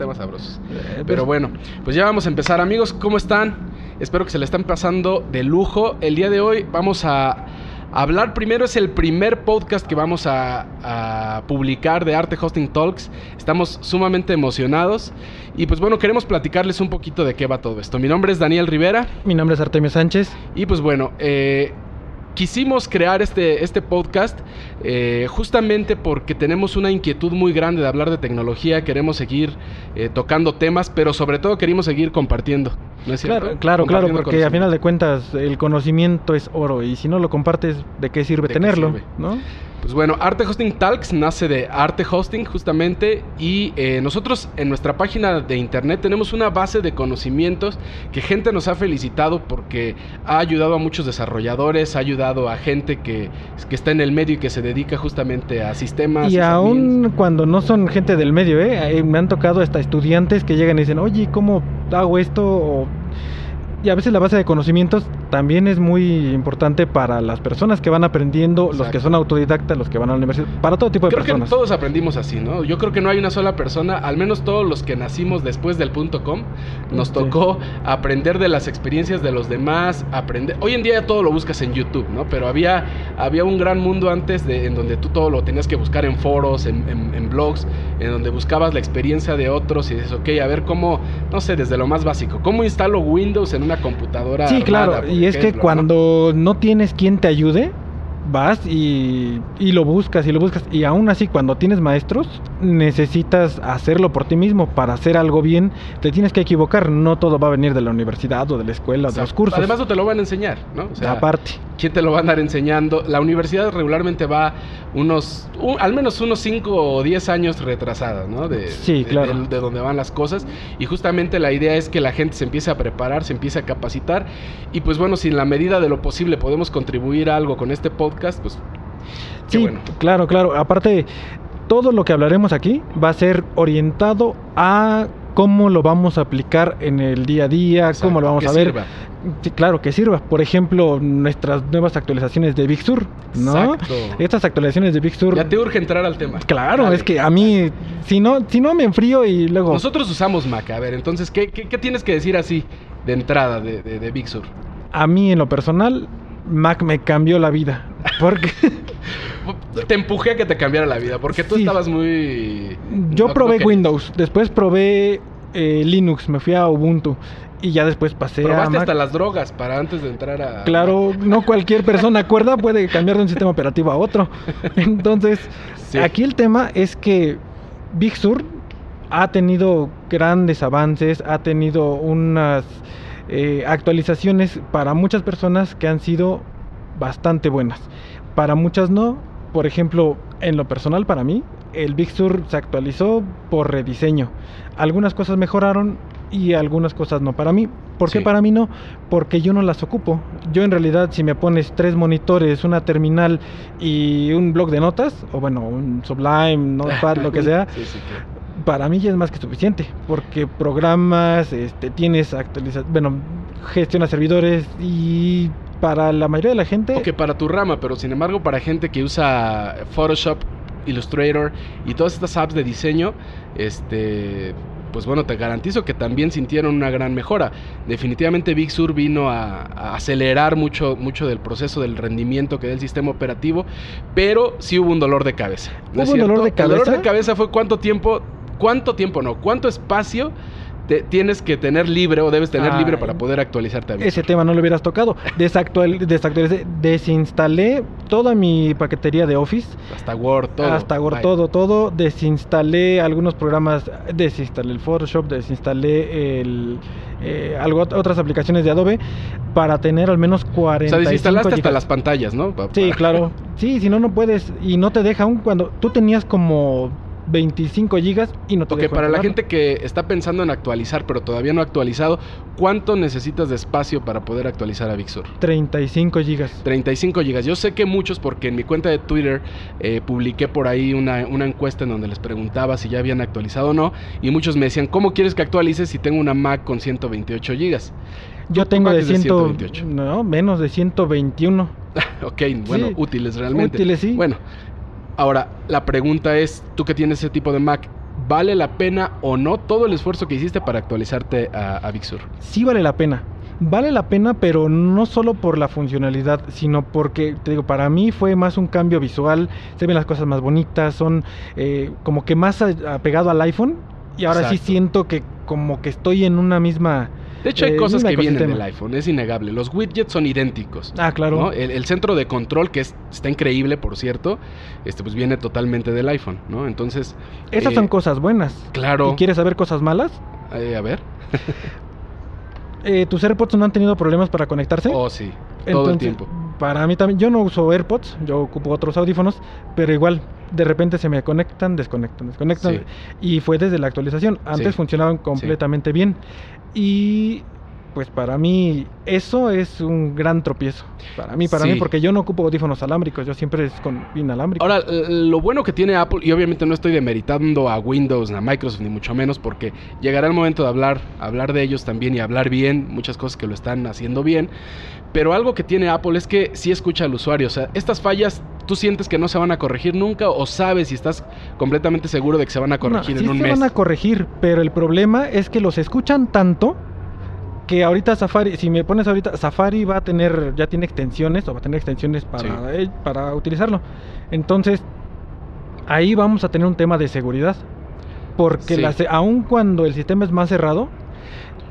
temas sabrosos. Eh, Pero pues, bueno, pues ya vamos a empezar. Amigos, ¿cómo están? Espero que se le están pasando de lujo. El día de hoy vamos a hablar primero, es el primer podcast que vamos a, a publicar de Arte Hosting Talks. Estamos sumamente emocionados y pues bueno, queremos platicarles un poquito de qué va todo esto. Mi nombre es Daniel Rivera Mi nombre es Artemio Sánchez. y pues bueno, eh, quisimos crear este, este podcast eh, justamente porque tenemos una inquietud muy grande de hablar de tecnología, queremos seguir eh, tocando temas, pero sobre todo queremos seguir compartiendo. ¿no es cierto? Claro, claro, claro, porque a final de cuentas el conocimiento es oro y si no lo compartes, ¿de qué sirve ¿De qué tenerlo? sirve? ¿No? Pues bueno, Arte Hosting Talks nace de Arte Hosting justamente y eh, nosotros en nuestra página de internet tenemos una base de conocimientos que gente nos ha felicitado porque ha ayudado a muchos desarrolladores, ha ayudado a gente que, que está en el medio y que se dedica justamente a sistemas. Y aún sysadmins. cuando no son gente del medio, ¿eh? Eh, me han tocado hasta estudiantes que llegan y dicen, oye, ¿cómo hago esto? O- Y a veces la base de conocimientos también es muy importante para las personas que van aprendiendo, los que son autodidactas, los que van a la universidad, para todo tipo de Creo que personas. todos aprendimos así, ¿no? Yo creo que no hay una sola persona, al menos todos los que nacimos después del punto com, nos Sí. tocó aprender de las experiencias de los demás, aprender. Hoy en día ya todo lo buscas en YouTube, ¿no? Pero había, había un gran mundo antes de, en donde tú todo lo tenías que buscar en foros, en, en- en blogs, en donde buscabas la experiencia de otros y dices, ok, a ver cómo, no sé, desde lo más básico, ¿cómo instalo Windows en una computadora? Sí, claro, armada, por y es que cuando ¿no? tienes quien te ayude, vas y, y lo buscas y lo buscas. Y aún así, cuando tienes maestros, necesitas hacerlo por ti mismo. Para hacer algo bien, te tienes que equivocar. No todo va a venir de la universidad o de la escuela o de los cursos. Además no te lo van a enseñar, ¿no? O sea, Aparte. ¿Quién te lo va a andar enseñando? La universidad regularmente va unos, un- al menos unos 5 o 10 años retrasadas, ¿no? De, Sí, de- claro. De, de donde van las cosas. Y justamente la idea es que la gente se empiece a preparar, se empiece a capacitar. Y pues bueno, si en la medida de lo posible podemos contribuir a algo con este podcast, pues qué Sí, bueno. claro, claro. Aparte, todo lo que hablaremos aquí va a ser orientado a cómo lo vamos a aplicar en el día a día, Exacto, cómo lo vamos a ver. sirva. Sí, claro, que sirva. Por ejemplo, nuestras nuevas actualizaciones de Big Sur, ¿no? Exacto. Estas actualizaciones de Big Sur. Ya te urge entrar al tema. Claro, Dale. es que a mí, si no, si no me enfrío y luego. Nosotros usamos Mac, a ver, entonces, ¿qué, qué, qué tienes que decir así de entrada de, de, de Big Sur? A mí, en lo personal, Mac me cambió la vida. Porque Te empujé a que te cambiara la vida, porque tú Sí. estabas muy... yo no- probé no. Windows, después probé eh, Linux, me fui a Ubuntu y ya después pasé a Mac. hasta las drogas para antes de entrar a... Claro, no cualquier persona acuerda puede cambiar de un sistema operativo a otro. Entonces, Sí. aquí el tema es que Big Sur ha tenido grandes avances, ha tenido unas eh, actualizaciones para muchas personas que han sido bastante buenas. Para muchas no. Por ejemplo, en lo personal para mí, el Big Sur se actualizó por rediseño. Algunas cosas mejoraron y algunas cosas no para mí. ¿Por qué Sí. para mí no? Porque yo no las ocupo. Yo en realidad si me pones tres monitores, una terminal y un blog de notas, o bueno, un Sublime, Notepad, lo que sea, Sí, sí, claro. Para mí ya es más que suficiente, porque programas, este, tienes actualiza, bueno, gestiona servidores y para la mayoría de la gente, Ok, para tu rama, pero sin embargo para gente que usa Photoshop, Illustrator y todas estas apps de diseño, este, pues bueno, te garantizo que también sintieron una gran mejora. Definitivamente Big Sur vino a, a acelerar mucho, mucho del proceso del rendimiento que da el sistema operativo, pero sí hubo un dolor de cabeza. ¿no es ¿Hubo un dolor de El dolor de cabeza? cabeza fue cuánto tiempo, cuánto tiempo no, cuánto espacio te- tienes que tener libre o debes tener libre para poder actualizarte ese tema no lo hubieras tocado. Desactual, desactualicé, desinstalé toda mi paquetería de Office. Hasta Word, todo. Hasta Word, todo, todo. Desinstalé algunos programas, desinstalé el Photoshop, desinstalé el, eh, algo, otras aplicaciones de Adobe para tener al menos O 40 sea, desinstalaste hasta las pantallas, ¿no? Pa- Sí, claro. Sí, si no, no puedes. Y no te deja aún cuando tú tenías como 25 gigas y no te Ok, para la gente que está pensando en actualizar, pero todavía no ha actualizado, ¿cuánto necesitas de espacio para poder actualizar a Big Sur? 35 gigas. 35 gigas. Yo sé que muchos, porque en mi cuenta de Twitter eh, publiqué por ahí una, una encuesta en donde les preguntaba si ya habían actualizado o no, y muchos me decían, ¿cómo quieres que actualices si tengo una Mac con 128 gigas? Yo tengo de, es de 100, 128. No, menos de 121. ok, bueno, Sí. útiles realmente. Útiles, sí. Bueno, ahora la pregunta es, tú que tienes ese tipo de Mac, ¿vale la pena o no todo el esfuerzo que hiciste para actualizarte a, a Big Sur? Sí vale la pena. Vale la pena, pero no solo por la funcionalidad, sino porque, te digo, para mí fue más un cambio visual, se ven las cosas más bonitas, son eh, como que más apegado al iPhone y ahora sí siento que como que estoy en una misma... De hecho, hay eh, cosas que vienen del iPhone, es innegable. Los widgets son idénticos. Ah, claro. ¿no? El, el centro de control, que es- está increíble, por cierto, este, pues viene totalmente del iPhone, ¿no? Entonces. Esas eh, son cosas buenas. Claro. ¿Y quieres saber cosas malas? eh, a ver. Eh, ¿Tus AirPods no han tenido problemas para conectarse? Oh, sí. Todo el tiempo. Para mí también, yo no uso AirPods, yo ocupo otros audífonos, pero igual, de repente se me conectan, desconectan, desconectan. Sí. Y fue desde la actualización. Antes Sí. funcionaban completamente bien. Y pues para mí eso es un gran tropiezo. Para mí, para Sí. mí, porque yo no ocupo audífonos alámbricos, yo siempre es con inalámbrico. Ahora, lo bueno que tiene Apple, y obviamente no estoy demeritando a Windows, ni a Microsoft, ni mucho menos, porque llegará el momento de hablar, hablar de ellos también y hablar bien, muchas cosas que lo están haciendo bien. Pero algo que tiene Apple es que sí escucha al usuario. O sea, estas fallas, tú sientes que no se van a corregir nunca, o sabes y estás completamente seguro de que se van a corregir No, en sí un se mes. van a corregir, pero el problema es que los escuchan tanto que ahorita Safari, si me pones ahorita, Safari va a tener, ya tiene extensiones o va a tener extensiones para, Sí. eh, para utilizarlo. Entonces, ahí vamos a tener un tema de seguridad. Porque Sí. la se- aun cuando el sistema es más cerrado,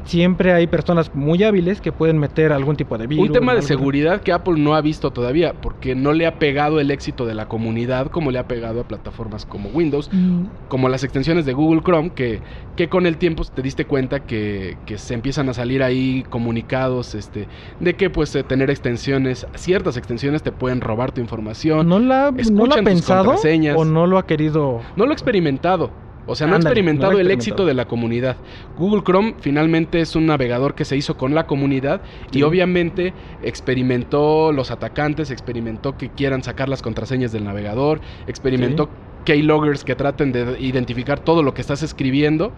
siempre hay personas muy hábiles que pueden meter algún tipo de virus. Un tema de seguridad que Apple no ha visto todavía, porque no le ha pegado el éxito de la comunidad como le ha pegado a plataformas como Windows, Mm, como las extensiones de Google Chrome, que, que con el tiempo te diste cuenta que, que se empiezan a salir ahí comunicados este, de que pues eh, tener extensiones, ciertas extensiones te pueden robar tu información. ¿No la, no escuchan ha tus pensado contraseñas. o no lo ha querido? No lo he experimentado. O sea, no Ándale, experimentado no el éxito de la comunidad. Google Chrome finalmente es un navegador que se hizo con la comunidad Sí. y obviamente experimentó los atacantes, experimentó que quieran sacar las contraseñas del navegador, experimentó keyloggers que traten de identificar todo lo que estás escribiendo.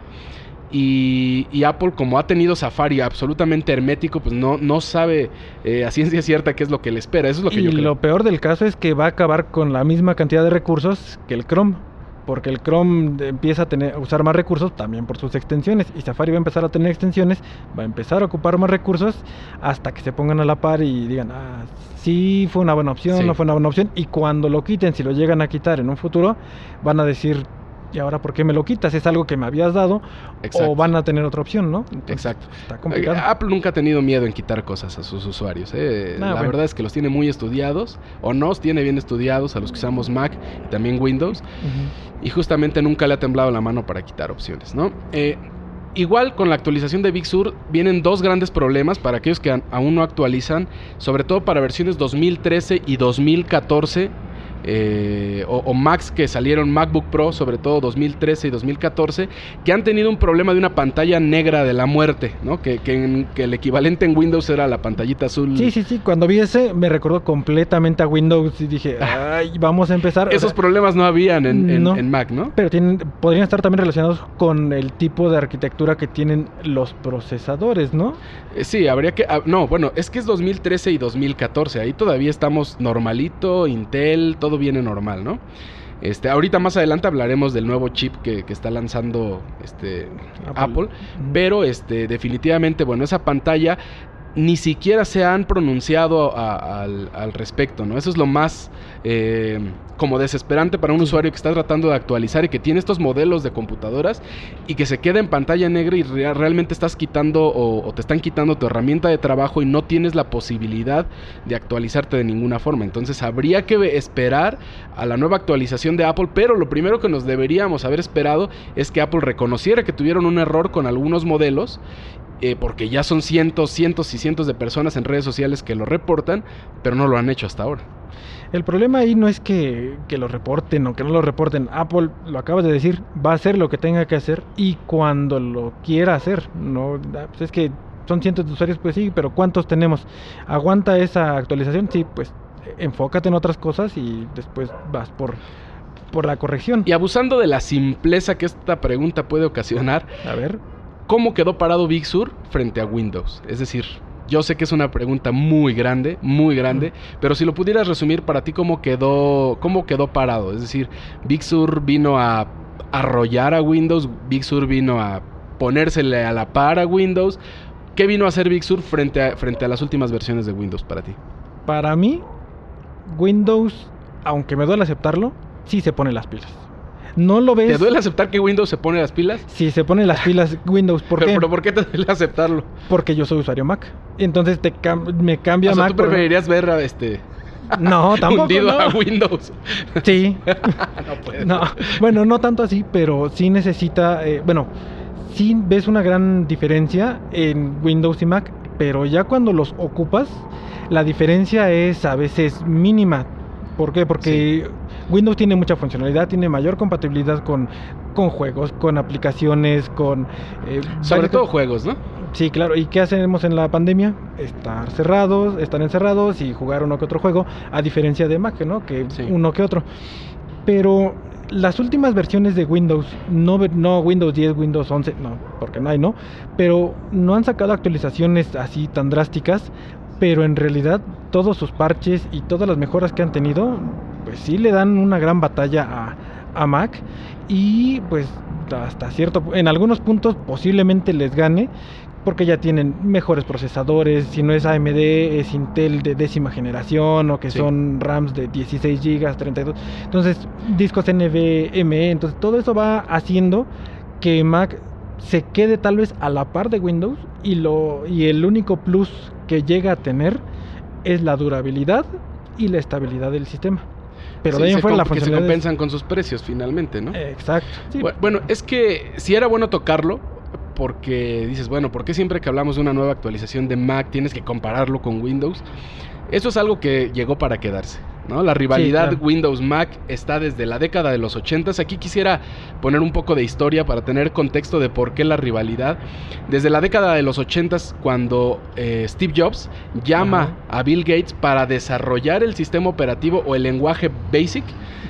Y, y Apple, como ha tenido Safari absolutamente hermético, pues no, no sabe eh, a ciencia cierta qué es lo que le espera. Eso es lo que y yo creo. lo peor del caso es que va a acabar con la misma cantidad de recursos que el Chrome. Porque el Chrome empieza a, tener, a usar más recursos también por sus extensiones. Y Safari va a empezar a tener extensiones, va a empezar a ocupar más recursos hasta que se pongan a la par y digan, ah, sí fue una buena opción, Sí. no fue una buena opción. Y cuando lo quiten, si lo llegan a quitar en un futuro, van a decir, ¿y ahora por qué me lo quitas? Es algo que me habías dado. Exacto. O van a tener otra opción, ¿no? Entonces, Exacto. Está complicado. Eh, Apple nunca ha tenido miedo en quitar cosas a sus usuarios. ¿eh? Ah, la bueno. verdad es que los tiene muy estudiados, o nos tiene bien estudiados a los que usamos Mac y también Windows, y justamente nunca le ha temblado la mano para quitar opciones, ¿no? Eh, igual con la actualización de Big Sur vienen dos grandes problemas para aquellos que aún no actualizan, sobre todo para versiones 2013 y 2014. Eh, o, o Macs que salieron MacBook Pro, sobre todo 2013 y 2014, que han tenido un problema de una pantalla negra de la muerte, ¿no? Que, que en- que el equivalente en Windows era la pantallita azul. Sí, sí, sí. Cuando vi ese, me recordó completamente a Windows y dije, ay, vamos a empezar. O Esos sea, problemas no habían en, en- no. en Mac, ¿no? pero tienen, podrían estar también relacionados con el tipo de arquitectura que tienen los procesadores, ¿no? Eh, Sí, habría que... ah, no, bueno, es que es 2013 y 2014. Ahí todavía estamos normalito, Intel, todo viene normal, ¿no? Este, ahorita más adelante hablaremos del nuevo chip que, que está lanzando este, Apple. Pero este, definitivamente, bueno, esa pantalla ni siquiera se han pronunciado a- al, al respecto, ¿no? Eso es lo más eh, como desesperante para un usuario que está tratando de actualizar y que tiene estos modelos de computadoras y que se queda en pantalla negra y rea- realmente estás quitando o, o te están quitando tu herramienta de trabajo y no tienes la posibilidad de actualizarte de ninguna forma. Entonces habría que esperar a la nueva actualización de Apple, pero lo primero que nos deberíamos haber esperado es que Apple reconociera que tuvieron un error con algunos modelos eh, porque ya son cientos, cientos y cientos de personas en redes sociales que lo reportan, pero no lo han hecho hasta ahora. El problema ahí no es que, que lo reporten o que no lo reporten. Apple, lo acabas de decir, va a hacer lo que tenga que hacer y cuando lo quiera hacer. No, ah, pues es que son cientos de usuarios, pues sí, pero ¿cuántos tenemos? ¿Aguanta esa actualización? Sí, pues eh, enfócate en otras cosas y después vas por, por la corrección. Y abusando de la simpleza que esta pregunta puede ocasionar, A ver. ¿Cómo quedó parado Big Sur frente a Windows? Es decir, yo sé que es una pregunta muy grande, muy grande, pero si lo pudieras resumir para ti, ¿cómo quedó, cómo quedó parado? Es decir, Big Sur vino a, arrollar a Windows, Big Sur vino a ponérsele a la par a Windows. ¿Qué vino a hacer Big Sur frente a, frente a las últimas versiones de Windows para ti? Para mí, Windows, aunque me duele aceptarlo, sí se pone las pilas. No lo ves. ¿Te duele aceptar que Windows se pone las pilas? Sí, se pone las pilas Windows. ¿Por pero, qué? pero ¿por qué te duele aceptarlo? Porque yo soy usuario Mac. Entonces te cam- me cambia O sea, Mac. tú por- preferirías ver a este No, tampoco. hundido no. a Windows. Sí. no puede. No, bueno, no tanto así, pero sí necesita, eh, bueno, sí ves una gran diferencia en Windows y Mac, pero ya cuando los ocupas, la diferencia es a veces mínima. ¿Por qué? Porque Windows tiene mucha funcionalidad, tiene mayor compatibilidad con, con juegos, con aplicaciones, con... eh, Sobre todo juegos, ¿no? Sí, claro. ¿Y qué hacemos en la pandemia? Estar cerrados, estar encerrados y jugar uno que otro juego, a diferencia de Mac, ¿no? Que Sí. uno que otro. Pero las últimas versiones de Windows, no, no Windows 10, Windows 11, no, porque no hay, ¿no? Pero no han sacado actualizaciones así tan drásticas, pero en realidad todos sus parches y todas las mejoras que han tenido, pues sí le dan una gran batalla a, a Mac y pues hasta cierto, en algunos puntos posiblemente les gane, porque ya tienen mejores procesadores, si no es AMD es Intel de décima generación o que Sí. son RAMs de 16 GB, 32. Entonces, discos NVMe, entonces todo eso va haciendo que Mac se quede tal vez a la par de Windows y lo y el único plus que llega a tener es la durabilidad y la estabilidad del sistema. Pero Sí, de ahí en se fuera la que se compensan con sus precios finalmente, ¿no? Exacto. Sí, Bueno, es que si era bueno tocarlo, porque dices, bueno, ¿por qué siempre que hablamos de una nueva actualización de Mac tienes que compararlo con Windows? Eso es algo que llegó para quedarse, ¿no? La rivalidad claro. Windows-Mac está desde la década de los 80. Aquí quisiera poner un poco de historia para tener contexto de por qué la rivalidad. Desde la década de los 80, cuando eh, Steve Jobs llama a Bill Gates para desarrollar el sistema operativo o el lenguaje BASIC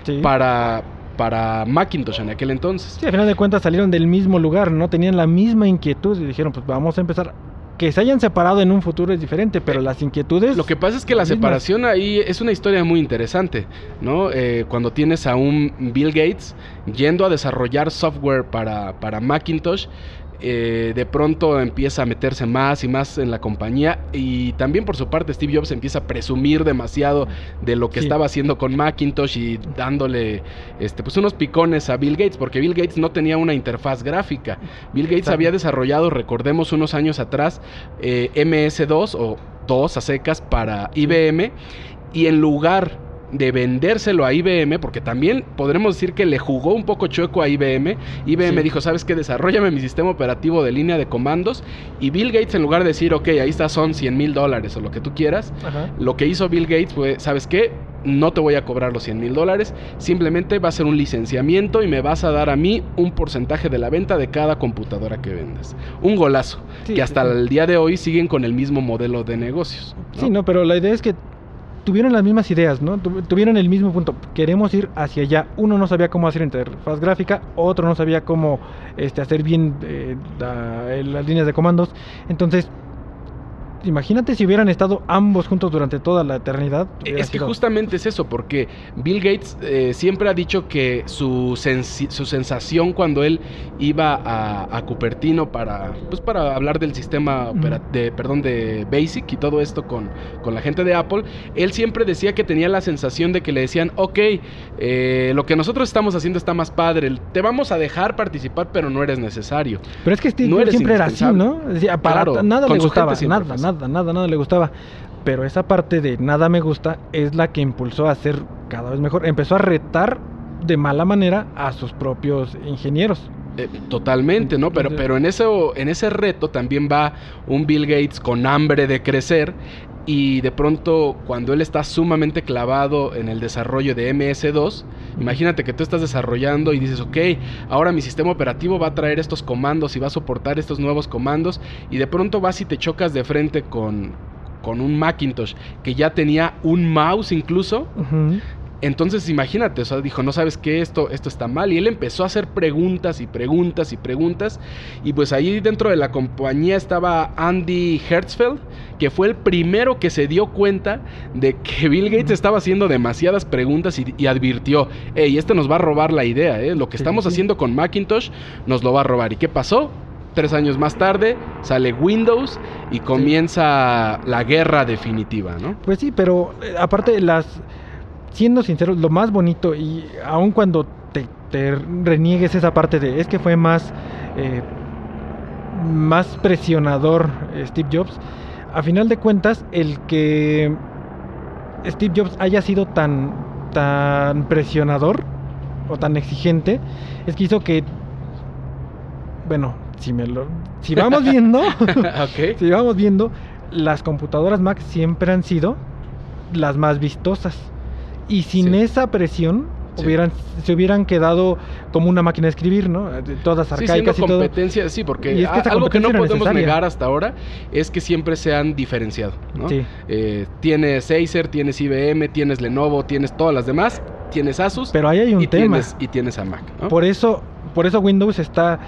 sí. para, para Macintosh en aquel entonces. Sí, al final de cuentas salieron del mismo lugar, ¿no? Tenían la misma inquietud y dijeron, pues vamos a empezar. Que se hayan separado en un futuro es diferente, pero Eh, las inquietudes... Lo que pasa es que la separación ahí es una historia muy interesante, ¿no? Eh, cuando tienes a un Bill Gates yendo a desarrollar software para, para Macintosh, eh, de pronto empieza a meterse más y más en la compañía y también por su parte Steve Jobs empieza a presumir demasiado de lo que Sí. estaba haciendo con Macintosh y dándole este, pues unos picones a Bill Gates, porque Bill Gates no tenía una interfaz gráfica. Bill Gates Exacto. había desarrollado, recordemos unos años atrás, eh, MS2 o 2 a secas para IBM y en lugar de vendérselo a IBM, porque también podremos decir que le jugó un poco chueco a IBM. IBM Sí. dijo, ¿sabes qué? Desarrollame mi sistema operativo de línea de comandos. Y Bill Gates, en lugar de decir, ok, ahí está, son 100 mil dólares o lo que tú quieras, Ajá. lo que hizo Bill Gates fue, ¿sabes qué? No te voy a cobrar los 100 mil dólares, simplemente va a ser un licenciamiento y me vas a dar a mí un porcentaje de la venta de cada computadora que vendas. Un golazo, Sí, que hasta sí, el día de hoy siguen con el mismo modelo de negocios. Sí, no, pero la idea es que tuvieron las mismas ideas, ¿no? Tu- Tuvieron el mismo punto. Queremos ir hacia allá. Uno no sabía cómo hacer interfaz gráfica, otro no sabía cómo este, hacer bien eh, la- eh, las líneas de comandos. Entonces, imagínate si hubieran estado ambos juntos durante toda la eternidad. Es que sido- justamente es eso, porque Bill Gates eh, siempre ha dicho que su, sensi- su sensación cuando él iba a, a Cupertino para, pues para hablar del sistema de, perdón, de Basic y todo esto con, con la gente de Apple, él siempre decía que tenía la sensación de que le decían, ok, eh, lo que nosotros estamos haciendo está más padre, te vamos a dejar participar, pero no eres necesario. Pero es que Steve no siempre era así, ¿no? para Claro, nada le gustaba, nada. Nada, nada, nada le gustaba. Pero esa parte de nada me gusta es la que impulsó a ser cada vez mejor. Empezó a retar de mala manera a sus propios ingenieros. Eh, totalmente, ¿no? Pero, pero en, eso, en ese reto también va un Bill Gates con hambre de crecer y de pronto cuando él está sumamente clavado en el desarrollo de MS2, imagínate que tú estás desarrollando y dices, ok, ahora mi sistema operativo va a traer estos comandos y va a soportar estos nuevos comandos y de pronto vas y te chocas de frente con, con un Macintosh que ya tenía un mouse incluso. Entonces imagínate, o sea, dijo, no sabes qué, esto, esto está mal. Y él empezó a hacer preguntas y preguntas y preguntas. Y pues ahí dentro de la compañía estaba Andy Hertzfeld, que fue el primero que se dio cuenta de que Bill Gates estaba haciendo demasiadas preguntas y, advirtió, hey, este nos va a robar la idea, ¿eh? lo que estamos haciendo con Macintosh nos lo va a robar. ¿Y qué pasó? Tres años más tarde sale Windows y comienza la guerra definitiva, ¿no? Pues sí, pero eh, aparte las siendo sinceros, lo más bonito y aun cuando te, reniegues esa parte de es que fue más eh, más presionador Steve Jobs, a final de cuentas el que Steve Jobs haya sido tan tan presionador o tan exigente es que hizo que bueno, si me lo si vamos viendo, si vamos viendo las computadoras Mac siempre han sido las más vistosas. Y sin esa presión, hubieran, se hubieran quedado como una máquina de escribir, ¿no? Todas arcaicas sí, y competencia, Sí, porque algo que no podemos negar hasta ahora es que siempre se han diferenciado, ¿no? Eh, tienes Acer, tienes IBM, tienes Lenovo, tienes todas las demás, tienes Asus. Pero ahí hay un tema. y tienes a Mac, Por eso, por eso Windows está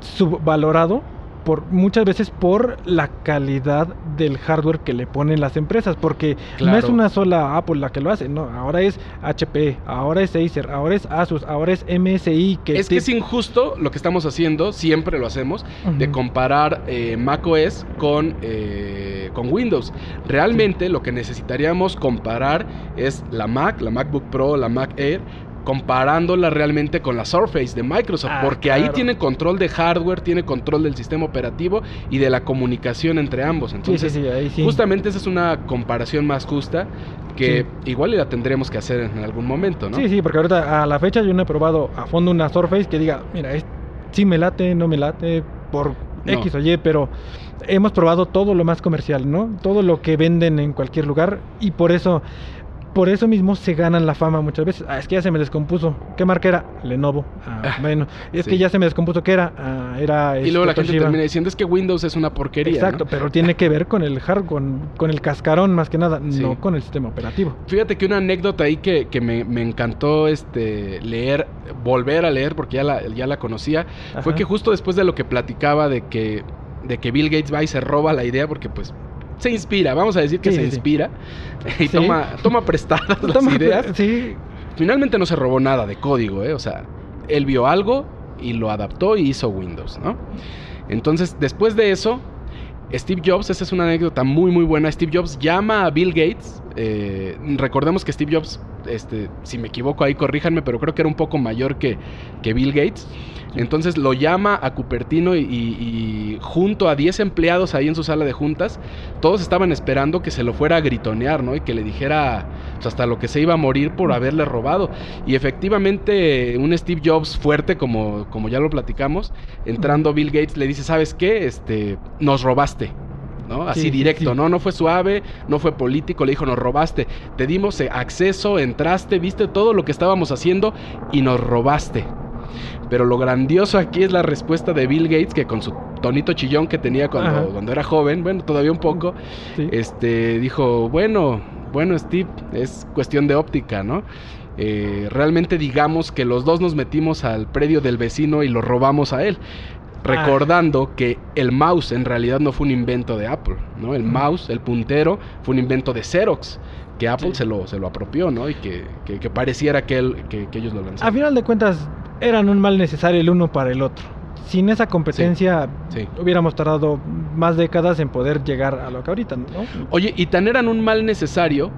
subvalorado por muchas veces por la calidad del hardware que le ponen las empresas, porque no es una sola Apple la que lo hace, no, ahora es HP, ahora es Acer, ahora es Asus, ahora es MSI. Que es que es injusto lo que estamos haciendo, siempre lo hacemos, de comparar eh, macOS con, eh, con Windows. Realmente lo que necesitaríamos comparar es la Mac, la MacBook Pro, la Mac Air, comparándola realmente con la Surface de Microsoft, ah, porque ahí tiene control de hardware, tiene control del sistema operativo y de la comunicación entre ambos. Entonces, justamente esa es una comparación más justa que igual la tendremos que hacer en algún momento, ¿no? Sí, sí, porque ahorita a la fecha yo no he probado a fondo una Surface que diga, mira, es, sí me late, no me late, por X o Y, pero hemos probado todo lo más comercial, ¿no? Todo lo que venden en cualquier lugar y por eso por eso mismo se ganan la fama muchas veces. Ah, es que ya se me descompuso. ¿Qué marca era? Lenovo. Ah, ah bueno. Es que ya se me descompuso. ¿Qué era? Ah, era y luego la gente termina diciendo es que Windows es una porquería. Exacto, pero tiene que ver con el hardware, con, con, el cascarón más que nada, no con el sistema operativo. Fíjate que una anécdota ahí que, que me, me, encantó este leer, volver a leer porque ya la, ya la conocía, fue que justo después de lo que platicaba de que de que Bill Gates va y se roba la idea porque pues se inspira, vamos a decir que se inspira y toma, toma prestadas las ideas. Finalmente no se robó nada de código, ¿eh? O sea, él vio algo y lo adaptó y hizo Windows, ¿no? Entonces, después de eso, Steve Jobs, esa es una anécdota muy muy buena. Steve Jobs llama a Bill Gates. Eh, recordemos que Steve Jobs, este, si me equivoco ahí corríjanme, pero creo que era un poco mayor que, que Bill Gates. Entonces lo llama a Cupertino y, junto a 10 empleados ahí en su sala de juntas, todos estaban esperando que se lo fuera a gritonear, ¿no? Y que le dijera pues, hasta lo que se iba a morir por haberle robado. Y efectivamente un Steve Jobs fuerte, como, como ya lo platicamos, entrando Bill Gates le dice, ¿sabes qué? Este, nos robaste. ¿No? Así directo, ¿no? No fue suave, no fue político, le dijo, nos robaste, te dimos acceso, entraste, viste todo lo que estábamos haciendo y nos robaste. Pero lo grandioso aquí es la respuesta de Bill Gates, que con su tonito chillón que tenía cuando, cuando era joven, bueno, todavía un poco, este, dijo, bueno, bueno, Steve, es cuestión de óptica, ¿no? Eh, realmente digamos que los dos nos metimos al predio del vecino y lo robamos a él. Recordando que el mouse en realidad no fue un invento de Apple, ¿no? El mouse, el puntero, fue un invento de Xerox que Apple se, lo, se lo apropió, ¿no? Y que, pareciera que, él, que, ellos lo lanzaron. A final de cuentas, eran un mal necesario el uno para el otro. Sin esa competencia, hubiéramos tardado más décadas en poder llegar a lo que ahorita, ¿no? Oye, y tan eran un mal necesario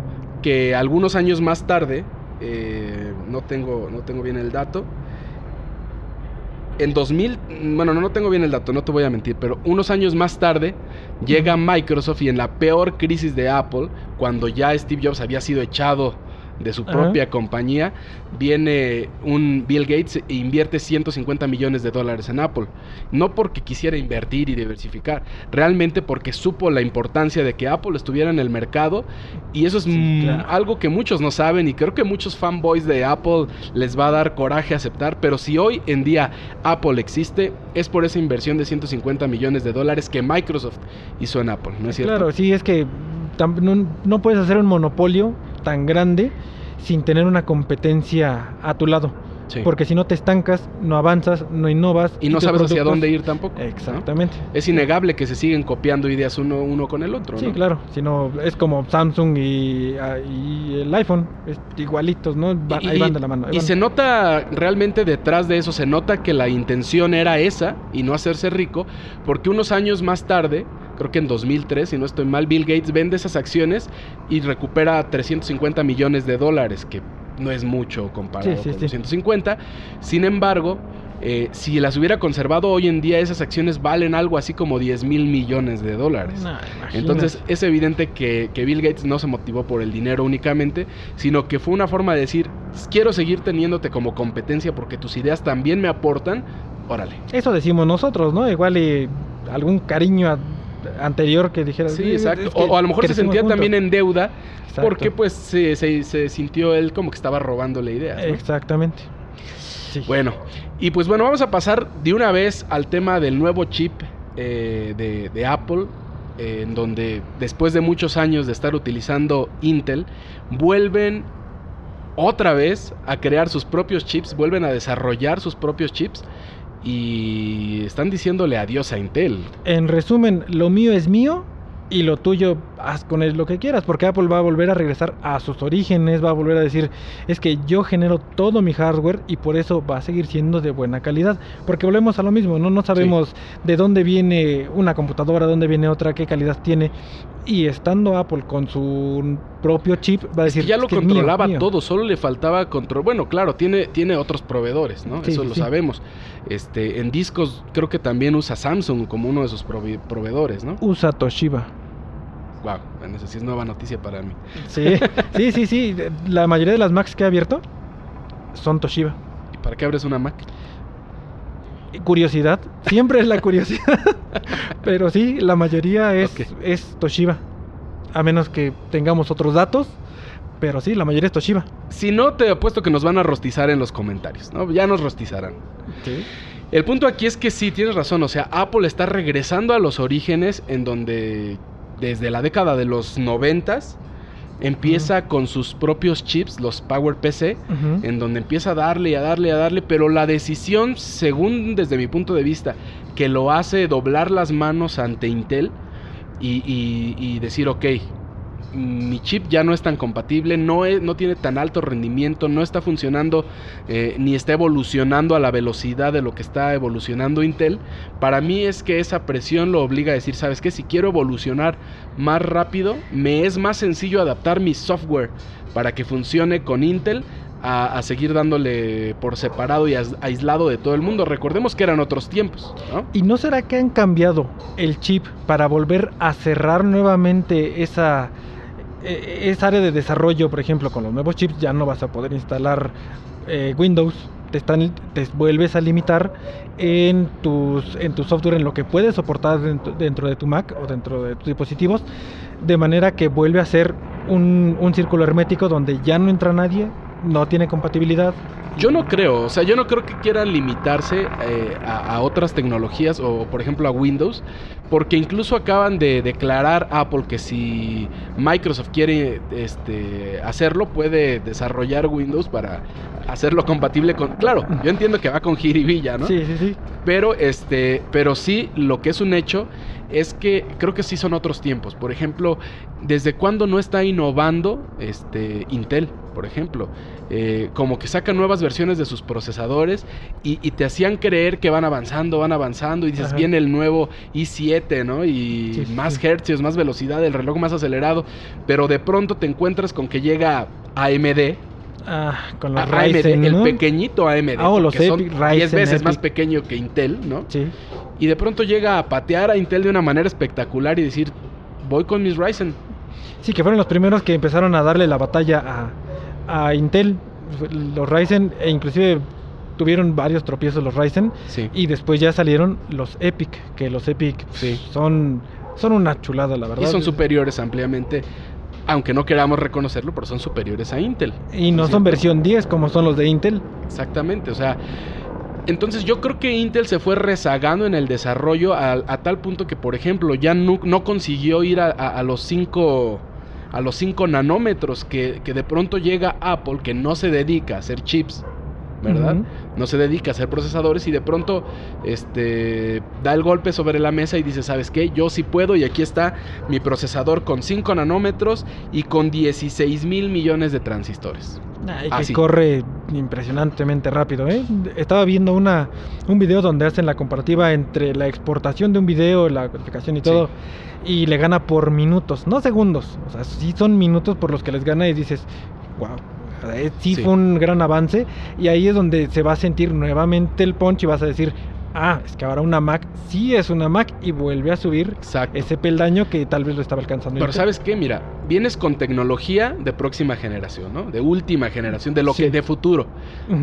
que algunos años más tarde, eh, no, tengo, no tengo bien el dato, en 2000, bueno, no, tengo bien el dato, no te voy a mentir, pero unos años más tarde llega Microsoft y en la peor crisis de Apple, cuando ya Steve Jobs había sido echado de su propia compañía, viene un Bill Gates e invierte 150 millones de dólares en Apple. No porque quisiera invertir y diversificar, realmente porque supo la importancia de que Apple estuviera en el mercado y eso es algo que muchos no saben y creo que muchos fanboys de Apple les va a dar coraje aceptar, pero si hoy en día Apple existe es por esa inversión de 150 millones de dólares que Microsoft hizo en Apple, ¿no es cierto? Claro, sí, es que no, no puedes hacer un monopolio tan grande sin tener una competencia a tu lado. Sí. Porque si no te estancas, no avanzas, no innovas. y no sabes hacia dónde ir tampoco. ¿no? Exactamente. Es innegable que se siguen copiando ideas uno, uno con el otro. Sí, ¿no? claro. Si no, es como Samsung y, ah, y el iPhone. Es igualitos, ¿no? Va- Y- ahí van de la mano. Y se nota realmente detrás de eso, se nota que la intención era esa y no hacerse rico, porque unos años más tarde, creo que en 2003, si no estoy mal, Bill Gates vende esas acciones y recupera 350 millones de dólares, que no es mucho comparado Sí, sí, con sí. 250. Sin embargo, eh, si las hubiera conservado hoy en día, esas acciones valen algo así como 10 mil millones de dólares. Entonces es evidente que, que Bill Gates no se motivó por el dinero únicamente, sino que fue una forma de decir, quiero seguir teniéndote como competencia porque tus ideas también me aportan, órale. Eso decimos nosotros, ¿no? Igual y algún cariño a- anterior que dijera. Sí, "Eh, exacto. es que O, a lo mejor se sentía juntos". también en deuda Exacto. porque pues se, se- se sintió él como que estaba robándole ideas. ¿no? Exactamente. Sí. Bueno, y pues bueno, vamos a pasar de una vez al tema del nuevo chip eh, de, de Apple, eh, en donde después de muchos años de estar utilizando Intel, vuelven otra vez a crear sus propios chips, vuelven a desarrollar sus propios chips y están diciéndole adiós a Intel. En resumen, lo mío es mío y lo tuyo haz con él lo que quieras, porque Apple va a volver a regresar a sus orígenes, va a volver a decir, es que yo genero todo mi hardware y por eso va a seguir siendo de buena calidad, porque volvemos a lo mismo, no no sabemos de dónde viene una computadora, dónde viene otra, qué calidad tiene y estando Apple con su propio chip va a Es que decir ya lo "Es que es mío, controlaba mío". todo, solo le faltaba control. Bueno, claro, tiene, tiene otros proveedores, ¿no? Sí, Eso sí, lo sí. sabemos. Este, en discos creo que también usa Samsung como uno de sus prove- proveedores, ¿no? Usa Toshiba. Wow, bueno, esa sí es nueva noticia para mí. Sí, sí, sí, sí. La mayoría de las Macs que he abierto son Toshiba. ¿Y para qué abres una Mac? Curiosidad, siempre es la curiosidad. Pero sí, la mayoría es, es Toshiba. A menos que tengamos otros datos. Pero sí, la mayoría es Toshiba. Si no, te apuesto que nos van a rostizar en los comentarios, ¿no? Ya nos rostizarán. El punto aquí es que sí, tienes razón. O sea, Apple está regresando a los orígenes en donde desde la década de los noventas empieza con sus propios chips, los Power PC, en donde empieza a darle y a darle y a darle, pero la decisión, según desde mi punto de vista, que lo hace doblar las manos ante Intel y, y- y decir, ok, mi chip ya no es tan compatible, no, es- no tiene tan alto rendimiento, no está funcionando eh, ni está evolucionando a la velocidad de lo que está evolucionando Intel, para mí es que esa presión lo obliga a decir, ¿sabes qué? Si quiero evolucionar más rápido, me es más sencillo adaptar mi software para que funcione con Intel a, seguir dándole por separado y ais- aislado de todo el mundo. Recordemos que eran otros tiempos. ¿Y no será que han cambiado el chip para volver a cerrar nuevamente esa, esa área de desarrollo? Por ejemplo, con los nuevos chips ya no vas a poder instalar eh, Windows. Te, están, te vuelves a limitar en, tus, en tu software, en lo que puedes soportar dentro, dentro de tu Mac o dentro de tus dispositivos, de manera que vuelve a ser un, un círculo hermético donde ya no entra nadie, no tiene compatibilidad. Yo no creo, o sea, yo no creo que quieran limitarse eh, a otras tecnologías o, por ejemplo, a Windows, porque incluso acaban de declarar Apple que si Microsoft quiere este, hacerlo, puede desarrollar Windows para hacerlo compatible con. Claro, yo entiendo que va con jiribilla, ¿no? Sí, sí, sí. Pero este, pero sí, lo que es un hecho es que creo que sí son otros tiempos. Por ejemplo, ¿desde cuándo no está innovando este Intel? Por ejemplo, Eh, como que sacan nuevas versiones de sus procesadores y, y te hacían creer que van avanzando, van avanzando y dices, Ajá. viene el nuevo i7, ¿no? Y Sí, sí, más hercios, más velocidad, el reloj más acelerado, pero de pronto te encuentras con que llega AMD, Ah, con los AMD, Ryzen, el pequeñito AMD, Ah, o los que son Epic, 10 Ryzen, veces más pequeño que Intel, ¿no? Sí. Y de pronto llega a patear a Intel de una manera espectacular y decir, voy con mis Ryzen. Sí, que fueron los primeros que empezaron a darle la batalla a, a Intel. Los Ryzen, e inclusive tuvieron varios tropiezos los Ryzen. Sí. Y después ya salieron los Epic, que los Epic Sí. son, son una chulada, la verdad. Y son superiores ampliamente, aunque no queramos reconocerlo, pero son superiores a Intel. Y no son versión 10 como son los de Intel. Exactamente, o sea, entonces yo creo que Intel se fue rezagando en el desarrollo a, a tal punto que, por ejemplo, ya no, no consiguió ir a, a- a los 5 a los 5 nanómetros que, que de pronto llega Apple, que no se dedica a hacer chips, ¿verdad? Ujú. No se dedica a hacer procesadores y de pronto este, da el golpe sobre la mesa y dice, ¿sabes qué? Yo sí puedo y aquí está mi procesador con 5 nanómetros y con 16 mil millones de transistores. Ay, que Así. corre impresionantemente rápido, ¿eh? Estaba viendo una, un video donde hacen la comparativa entre la exportación de un video, la codificación y Sí. todo, y le gana por minutos, no segundos. O sea, sí son minutos por los que les gana y dices, wow. Sí, Sí. fue un gran avance y ahí es donde se va a sentir nuevamente el punch y vas a decir, ah, es que ahora una Mac sí es una Mac y vuelve a subir Exacto. ese peldaño que tal vez lo estaba alcanzando. Pero. ¿sabes qué? Mira, vienes con tecnología de próxima generación, ¿no? De última generación, de lo Sí. que de futuro.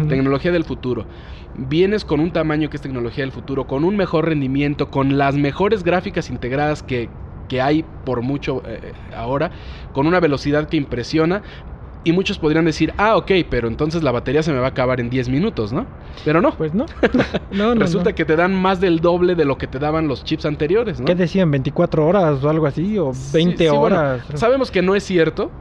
Tecnología del futuro. Vienes con un tamaño que es tecnología del futuro, con un mejor rendimiento, con las mejores gráficas integradas que, que hay por mucho eh, ahora, con una velocidad que impresiona. Y muchos podrían decir, ah, ok, pero entonces la batería se me va a acabar en 10 minutos, ¿no? Pero no. Pues no. no, no, Resulta no. que te dan más del doble de lo que te daban los chips anteriores, ¿no? ¿Qué decían? ¿24 horas o algo así? ¿O Sí, 20 sí, bueno, horas? sabemos que no es cierto,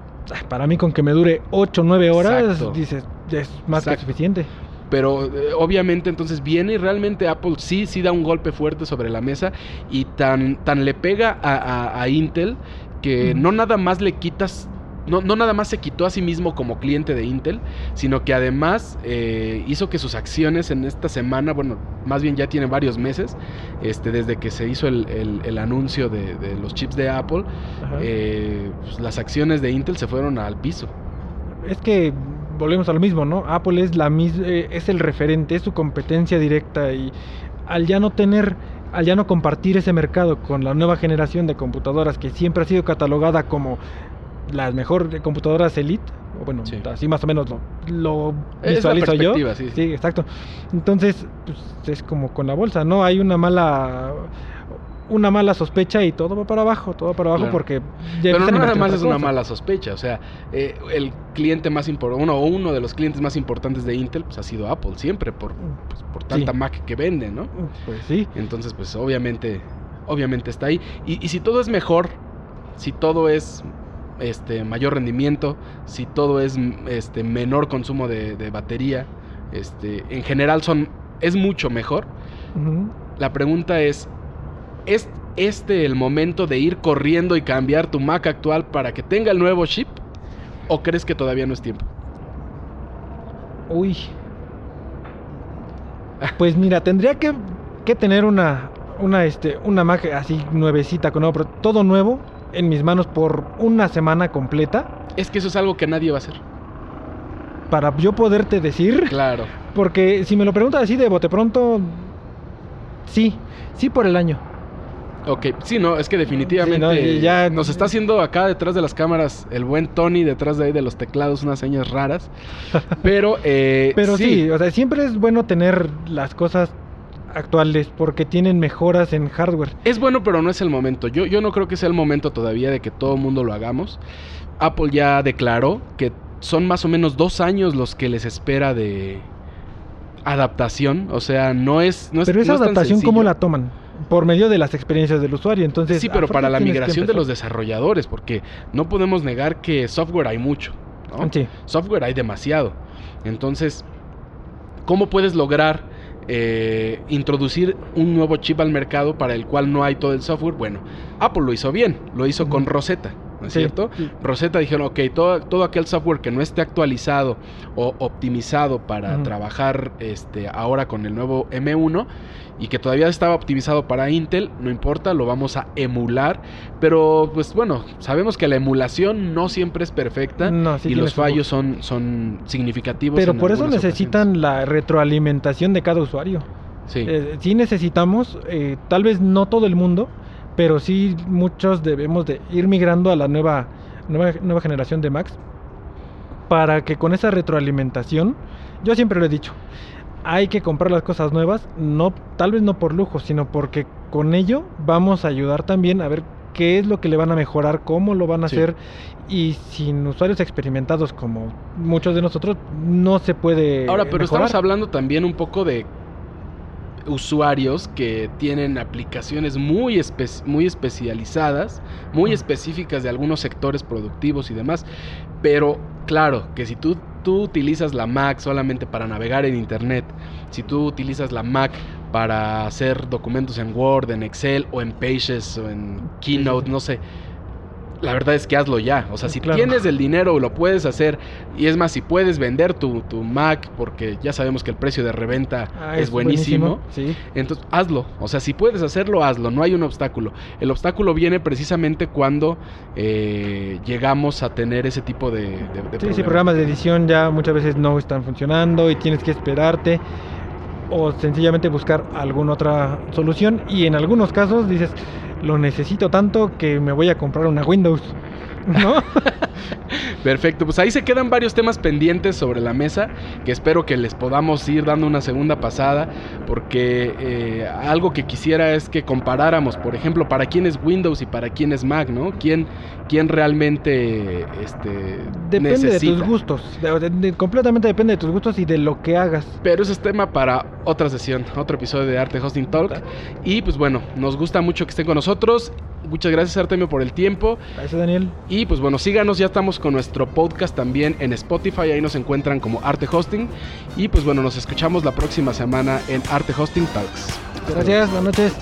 Para mí con que me dure 8 o 9 horas, Exacto. dices, es más Exacto. que suficiente. Pero eh, obviamente entonces viene y realmente Apple sí, sí da un golpe fuerte sobre la mesa y tan, tan le pega a, a- a Intel que no nada más le quitas, no, no nada más se quitó a sí mismo como cliente de Intel, sino que además eh, hizo que sus acciones en esta semana, bueno, más bien ya tiene varios meses, este, desde que se hizo el, el- el anuncio de, de los chips de Apple, eh, pues, las acciones de Intel se fueron al piso. Es que volvemos a lo mismo, ¿no? Apple es la mis- eh, es el referente, es su competencia directa y al ya no tener, al ya no compartir ese mercado con la nueva generación de computadoras que siempre ha sido catalogada como las mejores computadoras elite, o bueno, Sí. así más o menos lo, lo Es visualizo yo. sí. Sí, exacto. Entonces, pues, es como con la bolsa, ¿no? Hay una mala una mala sospecha y todo va para abajo, todo va para abajo Claro. porque ya Pero no nada más es una mala sospecha, o sea, eh, el cliente más importante, uno, uno de los clientes más importantes de Intel, pues ha sido Apple, siempre, por, pues, por tanta Sí. Mac que vende, ¿no? Pues sí. Entonces, pues obviamente, obviamente está ahí. Y, y si todo es mejor, si todo es este mayor rendimiento, si todo es este menor consumo de, de batería, este, en general son, es mucho mejor. La pregunta es, ¿es este el momento de ir corriendo y cambiar tu Mac actual para que tenga el nuevo chip? ¿O crees que todavía no es tiempo? Uy. Pues mira, tendría que, que tener una, una, este, una Mac así nuevecita, con nuevo, todo nuevo en mis manos por una semana completa Es que eso es algo que nadie va a hacer. para yo poderte decir. Claro. Porque si me lo preguntas así de bote pronto, sí, sí por el año. Ok, sí, no, es que definitivamente Sí, no, y ya- nos está haciendo acá detrás de las cámaras el buen Tony, detrás de ahí de los teclados, unas señas raras. Pero, eh, Pero sí. o sea, siempre es bueno tener las cosas actuales porque tienen mejoras en hardware. Es bueno, pero no es el momento. Yo, yo no creo que sea el momento todavía de que todo el mundo lo hagamos. Apple ya declaró que son más o menos dos años los que les espera de adaptación. O sea, no es. No es Pero esa no es tan adaptación, ¿cómo la toman? Por medio de las experiencias del usuario. Entonces, Sí, pero para la migración de los desarrolladores, porque no podemos negar que software hay mucho. ¿no? Sí. Software hay demasiado. Entonces, ¿cómo puedes lograr eh, introducir un nuevo chip al mercado para el cual no hay todo el software? Bueno, Apple lo hizo bien, lo hizo con Rosetta, ¿no es Sí, cierto? sí. Rosetta dijeron, ok, todo, todo aquel software que no esté actualizado o optimizado para trabajar este, ahora con el nuevo M1 y que todavía estaba optimizado para Intel, no importa, lo vamos a emular, pero pues bueno, sabemos que la emulación no siempre es perfecta No, sí y los fallos son, son significativos. Pero en por eso necesitan la retroalimentación de cada usuario. Sí. Eh, sí necesitamos, eh, tal vez no todo el mundo, pero sí muchos debemos de ir migrando a la nueva, nueva, nueva generación de Macs para que con esa retroalimentación, yo siempre lo he dicho, hay que comprar las cosas nuevas, no, tal vez no por lujo, sino porque con ello vamos a ayudar también a ver qué es lo que le van a mejorar, cómo lo van a Sí. hacer y sin usuarios experimentados como muchos de nosotros no se puede Ahora, pero mejorar. estamos hablando también un poco de usuarios que tienen aplicaciones muy, muy especializadas, muy específicas de algunos sectores productivos y demás. Pero claro, que si tú, tú utilizas la Mac solamente para navegar en Internet, si tú utilizas la Mac para hacer documentos en Word, en Excel o en Pages o en Keynote, no sé la verdad es que hazlo ya. O sea, si tienes el dinero, lo puedes hacer. Y es más, si puedes vender tu, Mac, porque ya sabemos que el precio de reventa ah, es, buenísimo, entonces hazlo. O sea, si puedes hacerlo, hazlo. No hay un obstáculo. El obstáculo viene precisamente cuando eh, llegamos a tener ese tipo de, de, sí, sí, programas de edición ya muchas veces no están funcionando y tienes que esperarte o sencillamente buscar alguna otra solución. Y en algunos casos dices lo necesito tanto que me voy a comprar una Windows. ¿No? Perfecto, pues ahí se quedan varios temas pendientes sobre la mesa que espero que les podamos ir dando una segunda pasada porque eh, algo que quisiera es que comparáramos, por ejemplo, para quién es Windows y para quién es Mac, ¿no? ¿Quién, quién realmente este, Depende de tus gustos, completamente depende de tus gustos y de lo que hagas. Pero ese es tema para otra sesión, otro episodio de Arte Hosting Talk. Y pues bueno, nos gusta mucho que estén con nosotros. Muchas gracias Artemio por el tiempo. Gracias Daniel. Y pues bueno, síganos, ya estamos con nuestro podcast también en Spotify, ahí nos encuentran como Arte Hosting. Y pues bueno, nos escuchamos la próxima semana en Arte Hosting Talks. Gracias, buenas noches.